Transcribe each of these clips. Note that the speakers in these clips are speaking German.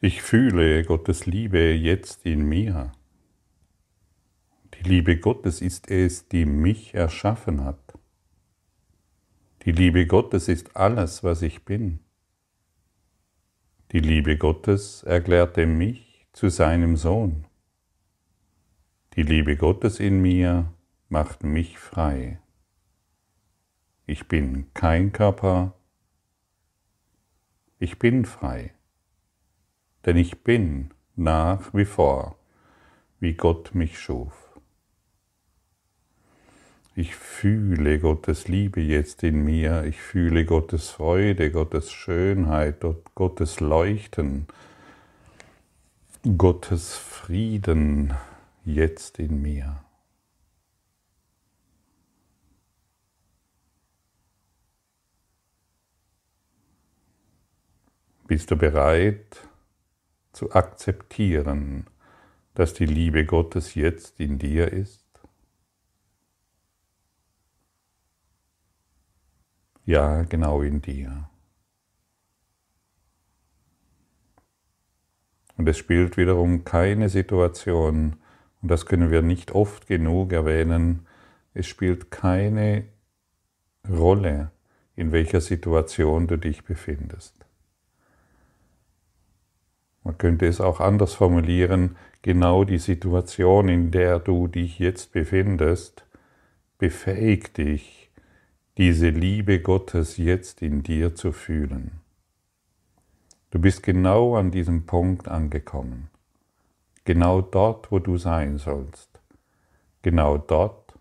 Ich fühle Gottes Liebe jetzt in mir. Die Liebe Gottes ist es, die mich erschaffen hat. Die Liebe Gottes ist alles, was ich bin. Die Liebe Gottes erklärte mich zu seinem Sohn. Die Liebe Gottes in mir macht mich frei. Ich bin kein Körper, ich bin frei, denn ich bin nach wie vor, wie Gott mich schuf. Ich fühle Gottes Liebe jetzt in mir, ich fühle Gottes Freude, Gottes Schönheit, Gottes Leuchten, Gottes Frieden jetzt in mir. Bist du bereit zu akzeptieren, dass die Liebe Gottes jetzt in dir ist? Ja, genau in dir. Und es spielt wiederum keine Situation, und das können wir nicht oft genug erwähnen, es spielt keine Rolle, in welcher Situation du dich befindest. Man könnte es auch anders formulieren, genau die Situation, in der du dich jetzt befindest, befähigt dich, diese Liebe Gottes jetzt in dir zu fühlen. Du bist genau an diesem Punkt angekommen, genau dort, wo du sein sollst, genau dort,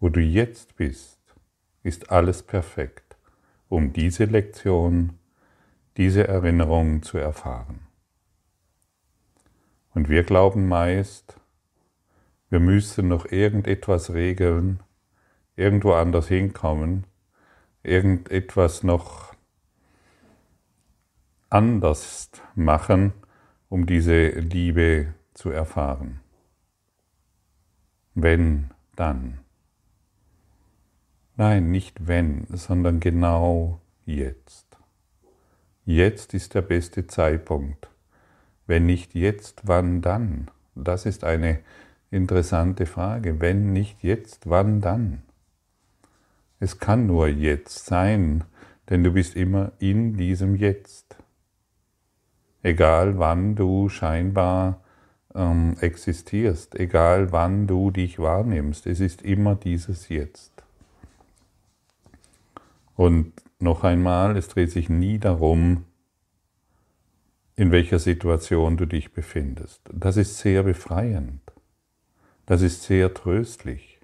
wo du jetzt bist, ist alles perfekt, um diese Lektion, diese Erinnerung zu erfahren. Und wir glauben meist, wir müssen noch irgendetwas regeln, irgendwo anders hinkommen, irgendetwas noch anders machen, um diese Liebe zu erfahren. Wenn, dann. Nein, nicht wenn, sondern genau jetzt. Jetzt ist der beste Zeitpunkt. Wenn nicht jetzt, wann dann? Das ist eine Interessante Frage. Wenn nicht jetzt, wann dann? Es kann nur jetzt sein, denn du bist immer in diesem Jetzt. Egal wann du scheinbar ähm, existierst, egal wann du dich wahrnimmst, es ist immer dieses Jetzt. Und noch einmal, es dreht sich nie darum, in welcher Situation du dich befindest. Das ist sehr befreiend. Das ist sehr tröstlich.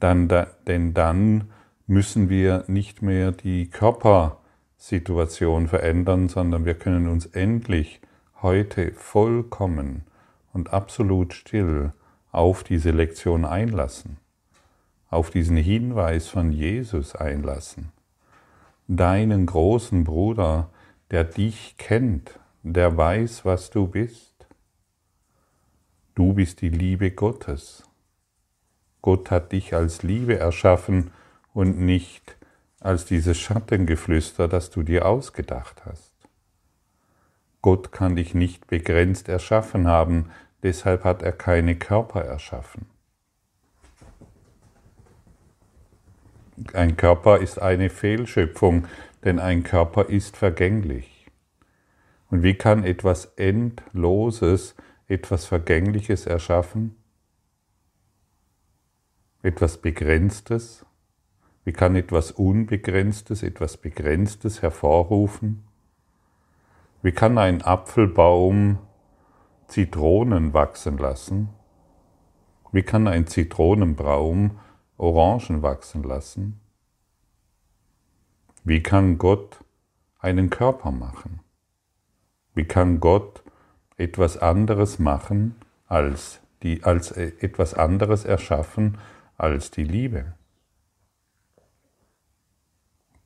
Dann, denn dann müssen wir nicht mehr die Körpersituation verändern, sondern wir können uns endlich heute vollkommen und absolut still auf diese Lektion einlassen, auf diesen Hinweis von Jesus einlassen. Deinen großen Bruder, der dich kennt, der weiß, was du bist Du bist die Liebe Gottes. Gott hat dich als Liebe erschaffen und nicht als dieses Schattengeflüster, das du dir ausgedacht hast. Gott kann dich nicht begrenzt erschaffen haben, deshalb hat er keine Körper erschaffen. Ein Körper ist eine Fehlschöpfung, denn ein Körper ist vergänglich. Und wie kann etwas Endloses etwas Vergängliches erschaffen? Etwas Begrenztes? Wie kann etwas Unbegrenztes, etwas Begrenztes hervorrufen? Wie kann ein Apfelbaum Zitronen wachsen lassen? Wie kann ein Zitronenbaum Orangen wachsen lassen? Wie kann Gott einen Körper machen? Wie kann Gott etwas anderes machen als die, als äh, etwas anderes erschaffen als die Liebe,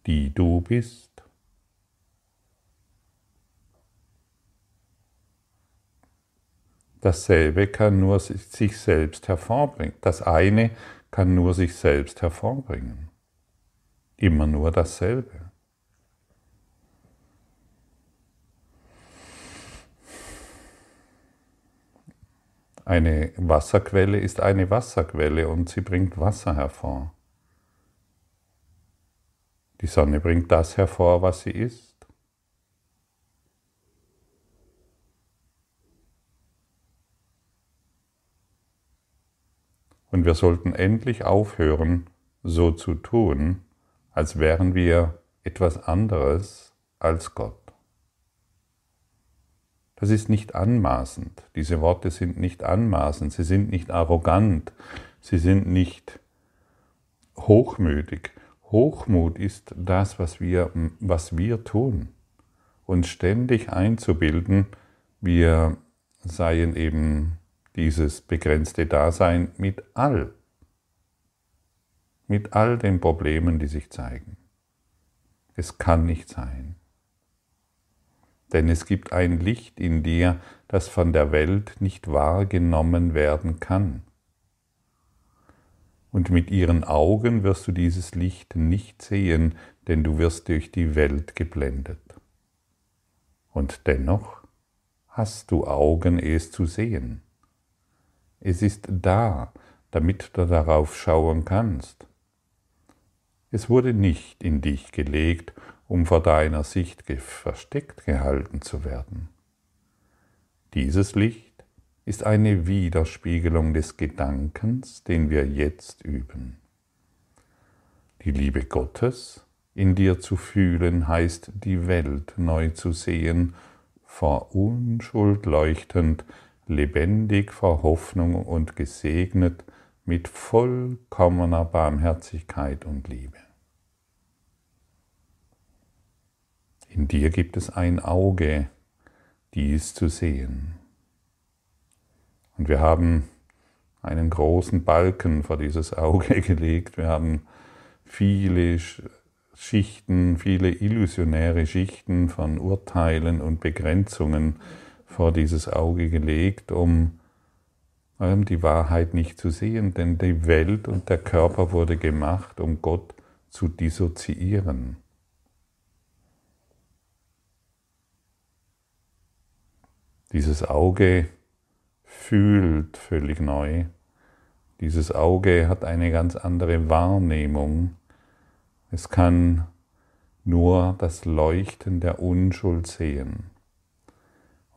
die du bist. Dasselbe kann nur sich selbst hervorbringen. Das eine kann nur sich selbst hervorbringen. Immer nur dasselbe. Eine Wasserquelle ist eine Wasserquelle und sie bringt Wasser hervor. Die Sonne bringt das hervor, was sie ist. Und wir sollten endlich aufhören, so zu tun, als wären wir etwas anderes als Gott. Das ist nicht anmaßend. Diese Worte sind nicht anmaßend, sie sind nicht arrogant, sie sind nicht hochmütig. Hochmut ist das, was wir, was wir tun. Uns ständig einzubilden, wir seien eben dieses begrenzte Dasein mit all, mit all den Problemen, die sich zeigen. Es kann nicht sein. Denn es gibt ein Licht in dir, das von der Welt nicht wahrgenommen werden kann. Und mit ihren Augen wirst du dieses Licht nicht sehen, denn du wirst durch die Welt geblendet. Und dennoch hast du Augen, es zu sehen. Es ist da, damit du darauf schauen kannst. Es wurde nicht in dich gelegt, um vor deiner Sicht versteckt gehalten zu werden. Dieses Licht ist eine Widerspiegelung des Gedankens, den wir jetzt üben. Die Liebe Gottes in dir zu fühlen heißt die Welt neu zu sehen, vor Unschuld leuchtend, lebendig vor Hoffnung und gesegnet mit vollkommener Barmherzigkeit und Liebe. In dir gibt es ein Auge, dies zu sehen. Und wir haben einen großen Balken vor dieses Auge gelegt. Wir haben viele Schichten, viele illusionäre Schichten von Urteilen und Begrenzungen vor dieses Auge gelegt, um die Wahrheit nicht zu sehen, denn die Welt und der Körper wurde gemacht, um Gott zu dissoziieren. Dieses Auge fühlt völlig neu. Dieses Auge hat eine ganz andere Wahrnehmung. Es kann nur das Leuchten der Unschuld sehen.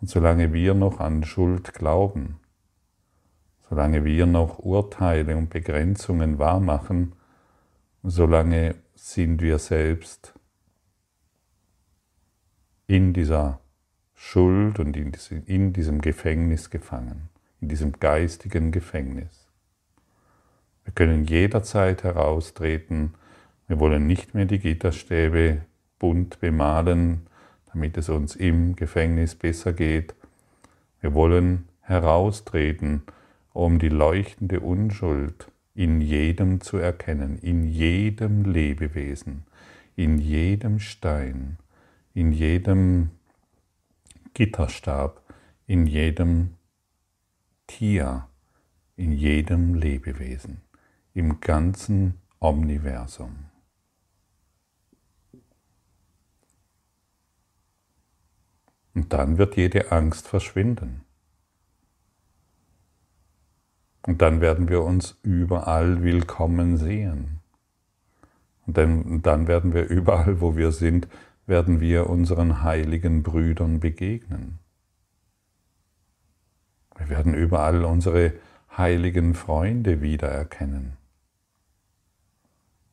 Und solange wir noch an Schuld glauben, solange wir noch Urteile und Begrenzungen wahrmachen, solange sind wir selbst in dieser Schuld und in diesem Gefängnis gefangen, in diesem geistigen Gefängnis. Wir können jederzeit heraustreten, wir wollen nicht mehr die Gitterstäbe bunt bemalen, damit es uns im Gefängnis besser geht. Wir wollen heraustreten, um die leuchtende Unschuld in jedem zu erkennen, in jedem Lebewesen, in jedem Stein, in jedem Gitterstab, in jedem Tier, in jedem Lebewesen, im ganzen Omniversum. Und dann wird jede Angst verschwinden. Und dann werden wir uns überall willkommen sehen. Und dann, werden wir überall, wo wir sind, werden wir unseren heiligen Brüdern begegnen. Wir werden überall unsere heiligen Freunde wiedererkennen.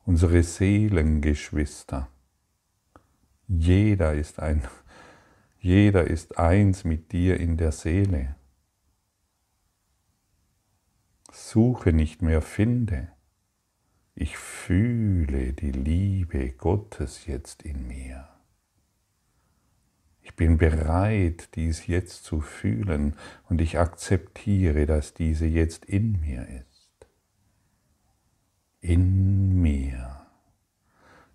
Unsere Seelengeschwister. Jeder ist ein jeder ist eins mit dir in der Seele. Suche nicht mehr, finde. Ich fühle die Liebe Gottes jetzt in mir. Ich bin bereit, dies jetzt zu fühlen und ich akzeptiere, dass diese jetzt in mir ist. In mir.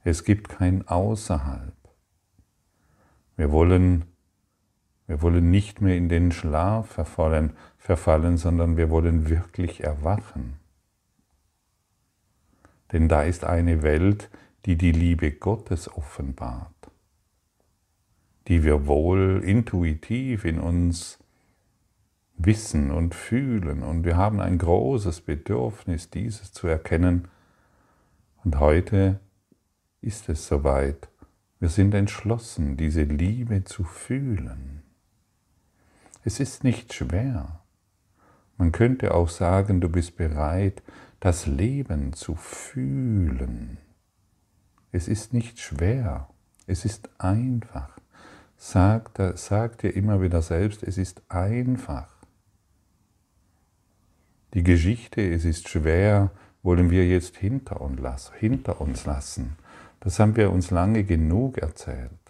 Es gibt kein Außerhalb. Wir wollen wir wollen nicht mehr in den Schlaf verfallen, verfallen, sondern wir wollen wirklich erwachen. Denn da ist eine Welt, die die Liebe Gottes offenbart, die wir wohl intuitiv in uns wissen und fühlen und wir haben ein großes Bedürfnis, dieses zu erkennen. Und heute ist es soweit. Wir sind entschlossen, diese Liebe zu fühlen. Es ist nicht schwer. Man könnte auch sagen, du bist bereit, das Leben zu fühlen. Es ist nicht schwer, es ist einfach. Sag, sag dir immer wieder selbst, es ist einfach. Die Geschichte, es ist schwer, wollen wir jetzt hinter uns lassen. Das haben wir uns lange genug erzählt.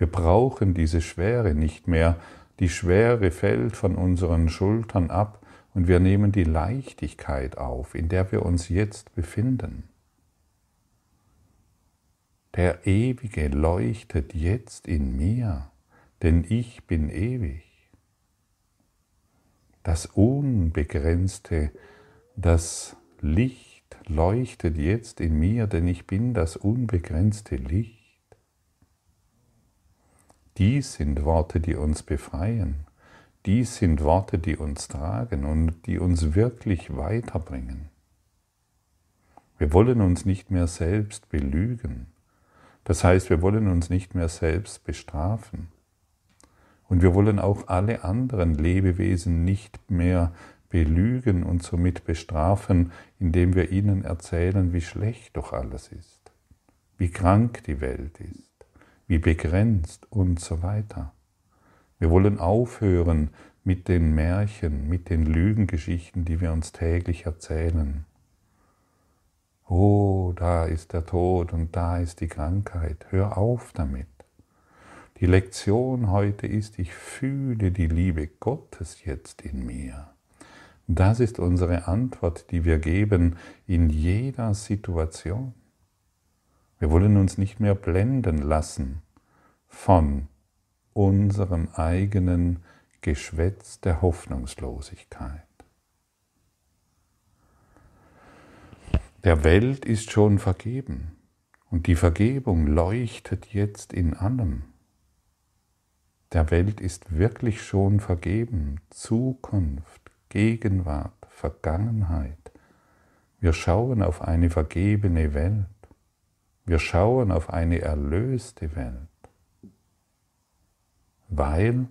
Wir brauchen diese Schwere nicht mehr. Die Schwere fällt von unseren Schultern ab und wir nehmen die Leichtigkeit auf, in der wir uns jetzt befinden. Der Ewige leuchtet jetzt in mir, denn ich bin ewig das Unbegrenzte, das Licht leuchtet jetzt in mir, denn ich bin das unbegrenzte Licht. Dies sind Worte, die uns befreien. Dies sind Worte, die uns tragen und die uns wirklich weiterbringen. Wir wollen uns nicht mehr selbst belügen. Das heißt, wir wollen uns nicht mehr selbst bestrafen. Und wir wollen auch alle anderen Lebewesen nicht mehr belügen und somit bestrafen, indem wir ihnen erzählen, wie schlecht doch alles ist, wie krank die Welt ist, wie begrenzt und so weiter. Wir wollen aufhören mit den Märchen, mit den Lügengeschichten, die wir uns täglich erzählen. Oh, da ist der Tod und da ist die Krankheit. Hör auf damit. Die Lektion heute ist, ich fühle die Liebe Gottes jetzt in mir. Das ist unsere Antwort, die wir geben in jeder Situation. Wir wollen uns nicht mehr blenden lassen von unserem eigenen Geschwätz der Hoffnungslosigkeit. Der Welt ist schon vergeben und die Vergebung leuchtet jetzt in allem der Welt ist wirklich schon vergeben, Zukunft, Gegenwart, Vergangenheit. Wir schauen auf eine vergebene Welt. Wir schauen auf eine erlöste Welt, weil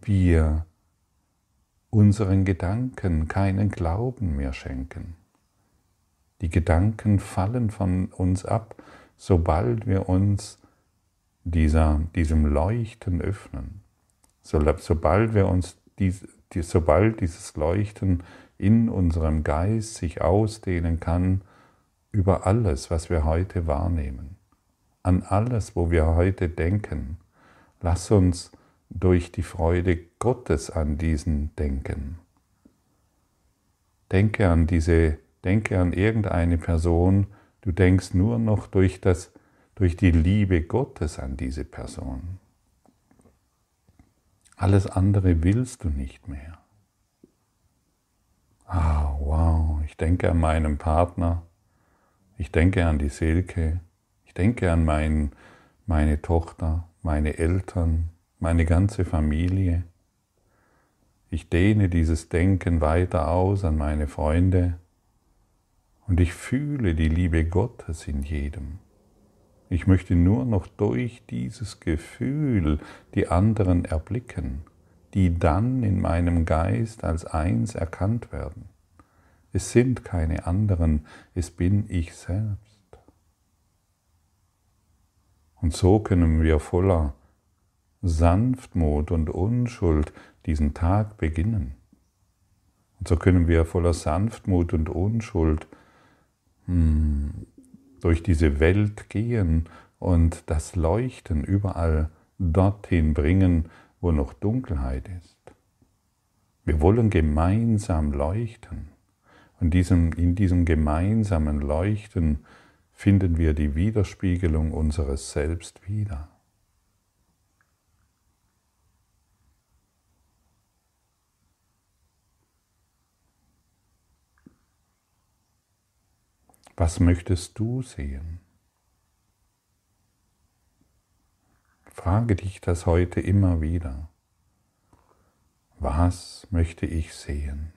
wir unseren Gedanken keinen Glauben mehr schenken. Die Gedanken fallen von uns ab, sobald wir uns dieser, diesem Leuchten öffnen. So, sobald wir uns dies, die, sobald dieses Leuchten in unserem Geist sich ausdehnen kann über alles, was wir heute wahrnehmen, an alles, wo wir heute denken, lass uns durch die Freude Gottes an diesen denken. Denke an diese, denke an irgendeine Person, du denkst nur noch durch das durch die Liebe Gottes an diese Person. Alles andere willst du nicht mehr. Ah, wow, ich denke an meinen Partner, ich denke an die Silke, ich denke an mein, meine Tochter, meine Eltern, meine ganze Familie. Ich dehne dieses Denken weiter aus an meine Freunde und ich fühle die Liebe Gottes in jedem. Ich möchte nur noch durch dieses Gefühl die anderen erblicken, die dann in meinem Geist als eins erkannt werden. Es sind keine anderen, es bin ich selbst. Und so können wir voller Sanftmut und Unschuld diesen Tag beginnen. Und so können wir voller Sanftmut und Unschuld hm, durch diese Welt gehen und das Leuchten überall dorthin bringen, wo noch Dunkelheit ist. Wir wollen gemeinsam leuchten. Und diesem, in diesem gemeinsamen Leuchten finden wir die Widerspiegelung unseres Selbst wieder. Was möchtest du sehen? Frage dich das heute immer wieder. Was möchte ich sehen?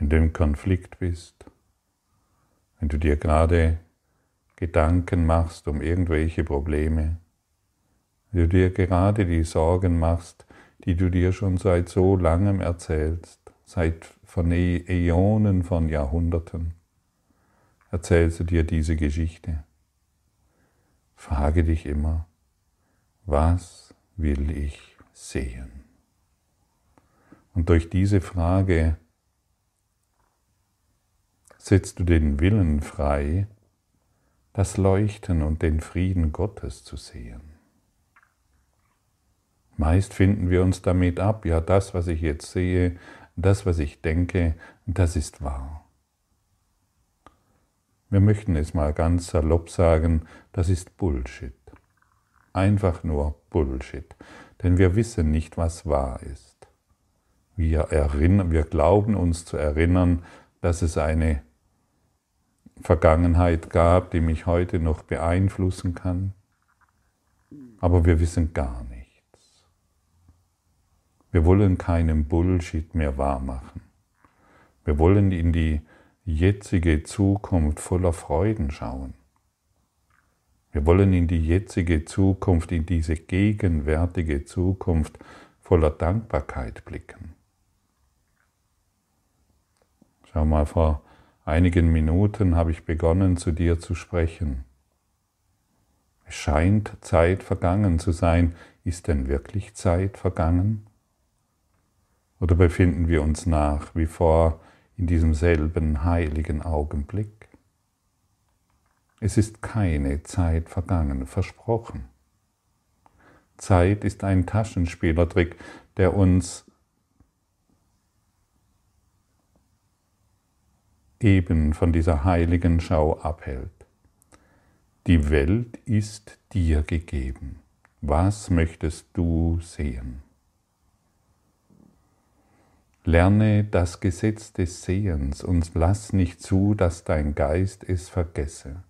Du im Konflikt bist, wenn du dir gerade Gedanken machst um irgendwelche Probleme, wenn du dir gerade die Sorgen machst, die du dir schon seit so langem erzählst, seit von Äonen, von Jahrhunderten, erzählst du dir diese Geschichte. Frage dich immer, was will ich sehen? Und durch diese Frage setzt du den Willen frei, das Leuchten und den Frieden Gottes zu sehen. Meist finden wir uns damit ab, ja, das, was ich jetzt sehe, das, was ich denke, das ist wahr. Wir möchten es mal ganz salopp sagen, das ist Bullshit. Einfach nur Bullshit. Denn wir wissen nicht, was wahr ist. Wir, erinnern, wir glauben uns zu erinnern, dass es eine Vergangenheit gab, die mich heute noch beeinflussen kann. Aber wir wissen gar nichts. Wir wollen keinen Bullshit mehr wahrmachen. Wir wollen in die jetzige Zukunft voller Freuden schauen. Wir wollen in die jetzige Zukunft, in diese gegenwärtige Zukunft voller Dankbarkeit blicken. Schau mal, vor einigen Minuten habe ich begonnen, zu dir zu sprechen. Es scheint Zeit vergangen zu sein. Ist denn wirklich Zeit vergangen? Oder befinden wir uns nach wie vor in diesem selben heiligen Augenblick? Es ist keine Zeit vergangen, versprochen. Zeit ist ein Taschenspielertrick, der uns eben von dieser heiligen Schau abhält. Die Welt ist dir gegeben. Was möchtest du sehen? Lerne das Gesetz des Sehens und lass nicht zu, dass dein Geist es vergesse.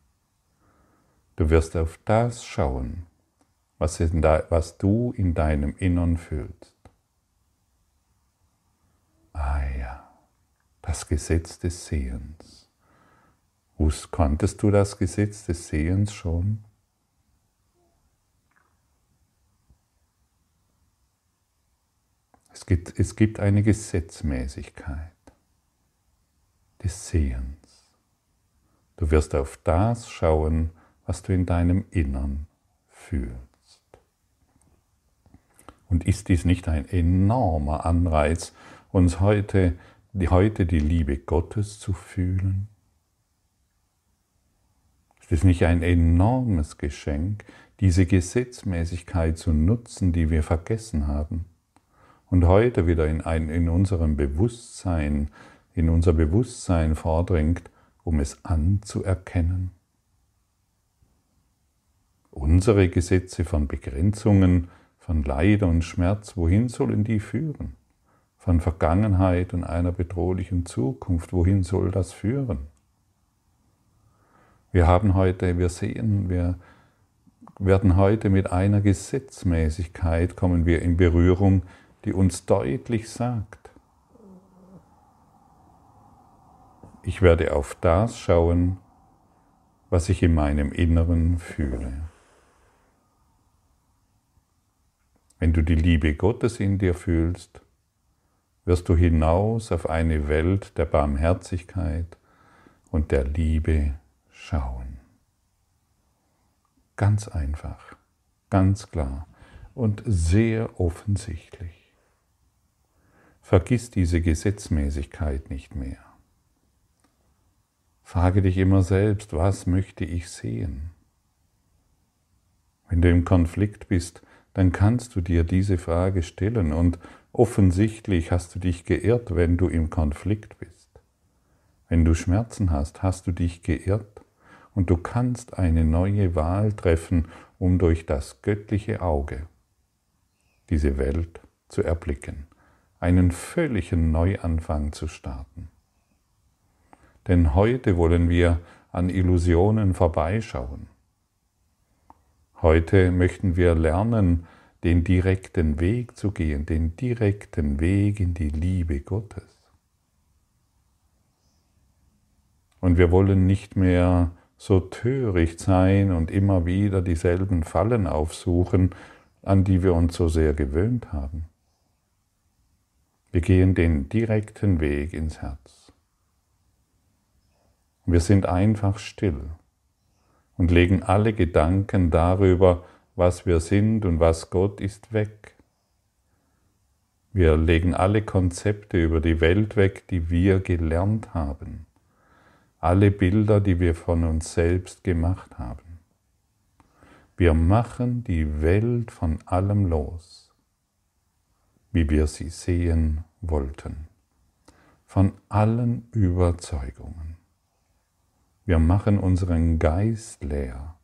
Du wirst auf das schauen, was, du in deinem Innern fühlst. Ah ja das Gesetz des Sehens. Kanntest du das Gesetz des Sehens schon? Es gibt, es gibt eine Gesetzmäßigkeit des Sehens. Du wirst auf das schauen, was du in deinem Innern fühlst. Und ist dies nicht ein enormer Anreiz, uns heute heute die Liebe Gottes zu fühlen? Ist es nicht ein enormes Geschenk, diese Gesetzmäßigkeit zu nutzen, die wir vergessen haben und heute wieder in, ein, in unserem Bewusstsein, in unser Bewusstsein vordringt, um es anzuerkennen? Unsere Gesetze von Begrenzungen, von Leid und Schmerz, wohin sollen die führen? Von Vergangenheit und einer bedrohlichen Zukunft. Wohin soll das führen? Wir haben heute, wir sehen, wir werden heute mit einer Gesetzmäßigkeit kommen wir in Berührung, die uns deutlich sagt, ich werde auf das schauen, was ich in meinem Inneren fühle. Wenn du die Liebe Gottes in dir fühlst, wirst du hinaus auf eine Welt der Barmherzigkeit und der Liebe schauen. Ganz einfach, ganz klar und sehr offensichtlich. Vergiss diese Gesetzmäßigkeit nicht mehr. Frage dich immer selbst, was möchte ich sehen? Wenn du im Konflikt bist, dann kannst du dir diese Frage stellen und offensichtlich hast du dich geirrt, wenn du im Konflikt bist. Wenn du Schmerzen hast, hast du dich geirrt und du kannst eine neue Wahl treffen, um durch das göttliche Auge diese Welt zu erblicken, einen völligen Neuanfang zu starten. Denn heute wollen wir an Illusionen vorbeischauen. Heute möchten wir lernen, den direkten Weg zu gehen, den direkten Weg in die Liebe Gottes. Und wir wollen nicht mehr so töricht sein und immer wieder dieselben Fallen aufsuchen, an die wir uns so sehr gewöhnt haben. Wir gehen den direkten Weg ins Herz. Wir sind einfach still und legen alle Gedanken darüber, was wir sind und was Gott ist, weg. Wir legen alle Konzepte über die Welt weg, die wir gelernt haben. Alle Bilder, die wir von uns selbst gemacht haben. Wir machen die Welt von allem los wie wir sie sehen wollten, von allen Überzeugungen. Wir machen unseren Geist leer.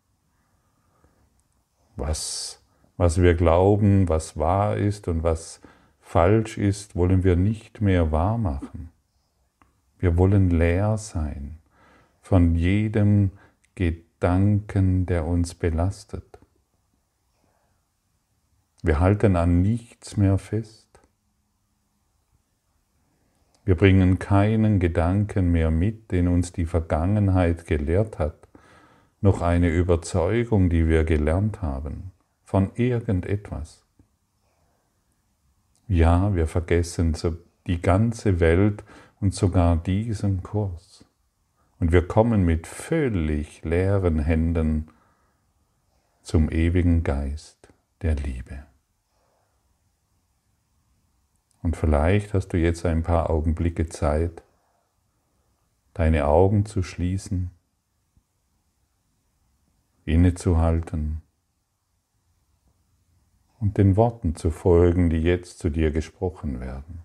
Was, was wir glauben, was wahr ist und was falsch ist, wollen wir nicht mehr wahr machen. Wir wollen leer sein von jedem Gedanken, der uns belastet. Wir halten an nichts mehr fest. Wir bringen keinen Gedanken mehr mit, den uns die Vergangenheit gelehrt hat, noch eine Überzeugung, die wir gelernt haben, von irgendetwas. Ja, wir vergessen die ganze Welt und sogar diesen Kurs. Und wir kommen mit völlig leeren Händen zum ewigen Geist der Liebe. Und vielleicht hast du jetzt ein paar Augenblicke Zeit, deine Augen zu schließen, innezuhalten und den Worten zu folgen, die jetzt zu dir gesprochen werden.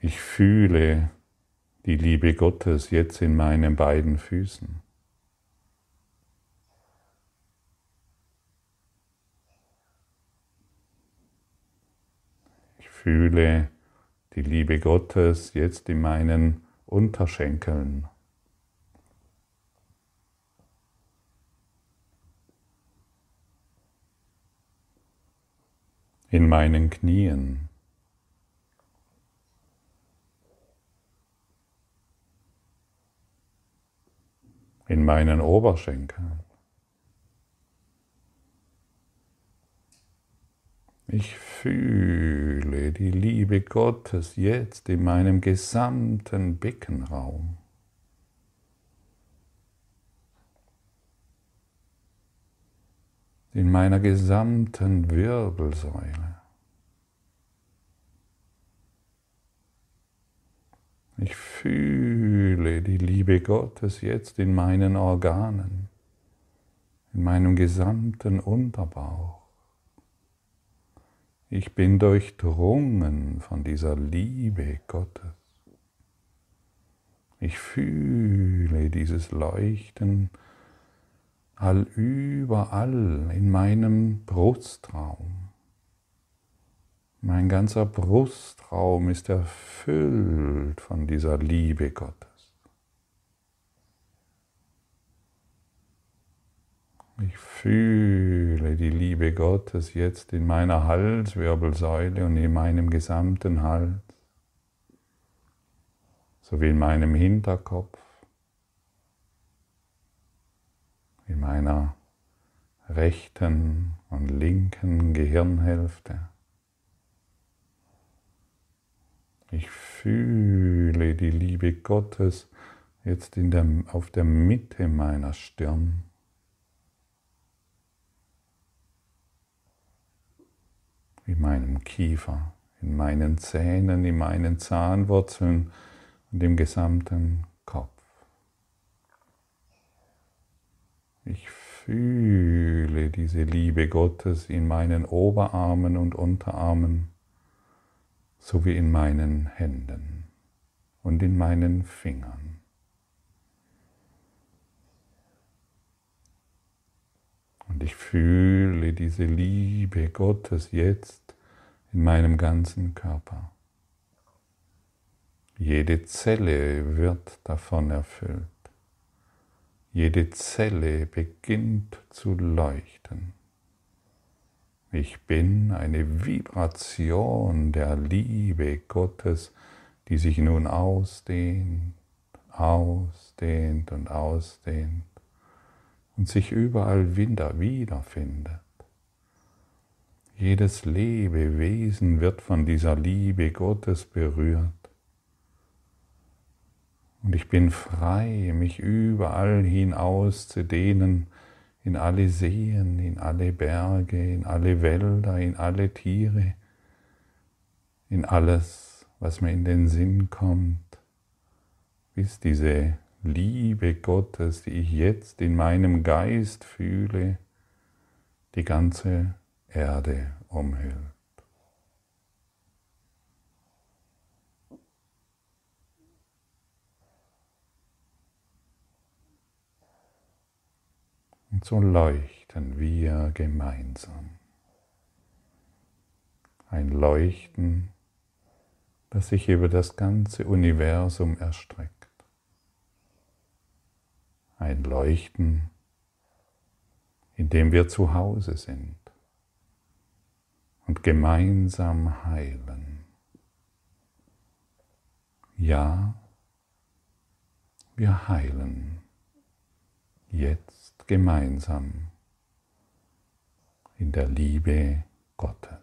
Ich fühle die Liebe Gottes jetzt in meinen beiden Füßen. fühle die Liebe Gottes jetzt in meinen Unterschenkeln. In meinen Knien. In meinen Oberschenkeln. Ich fühle die Liebe Gottes jetzt in meinem gesamten Beckenraum. In meiner gesamten Wirbelsäule. Ich fühle die Liebe Gottes jetzt in meinen Organen, in meinem gesamten Unterbauch. Ich bin durchdrungen von dieser Liebe Gottes. Ich fühle dieses Leuchten all überall in meinem Brustraum. Mein ganzer Brustraum ist erfüllt von dieser Liebe Gottes. Ich fühle die Liebe Gottes jetzt in meiner Halswirbelsäule und in meinem gesamten Hals, sowie in meinem Hinterkopf, in meiner rechten und linken Gehirnhälfte. Ich fühle die Liebe Gottes jetzt in der, auf der Mitte meiner Stirn. In meinem Kiefer, in meinen Zähnen, in meinen Zahnwurzeln und im gesamten Kopf. Ich fühle diese Liebe Gottes in meinen Oberarmen und Unterarmen sowie in meinen Händen und in meinen Fingern. Und ich fühle diese Liebe Gottes jetzt in meinem ganzen Körper. Jede Zelle wird davon erfüllt. Jede Zelle beginnt zu leuchten. Ich bin eine Vibration der Liebe Gottes, die sich nun ausdehnt, ausdehnt und ausdehnt und sich überall wieder wiederfindet. Jedes Lebewesen wird von dieser Liebe Gottes berührt. Und ich bin frei, mich überall hinaus zu dehnen, in alle Seen, in alle Berge, in alle Wälder, in alle Tiere, in alles, was mir in den Sinn kommt, bis diese Liebe Gottes, die ich jetzt in meinem Geist fühle, die ganze Erde umhüllt. Und so leuchten wir gemeinsam. Ein Leuchten, das sich über das ganze Universum erstreckt. Ein Leuchten, in dem wir zu Hause sind und gemeinsam heilen. Ja, wir heilen jetzt gemeinsam in der Liebe Gottes.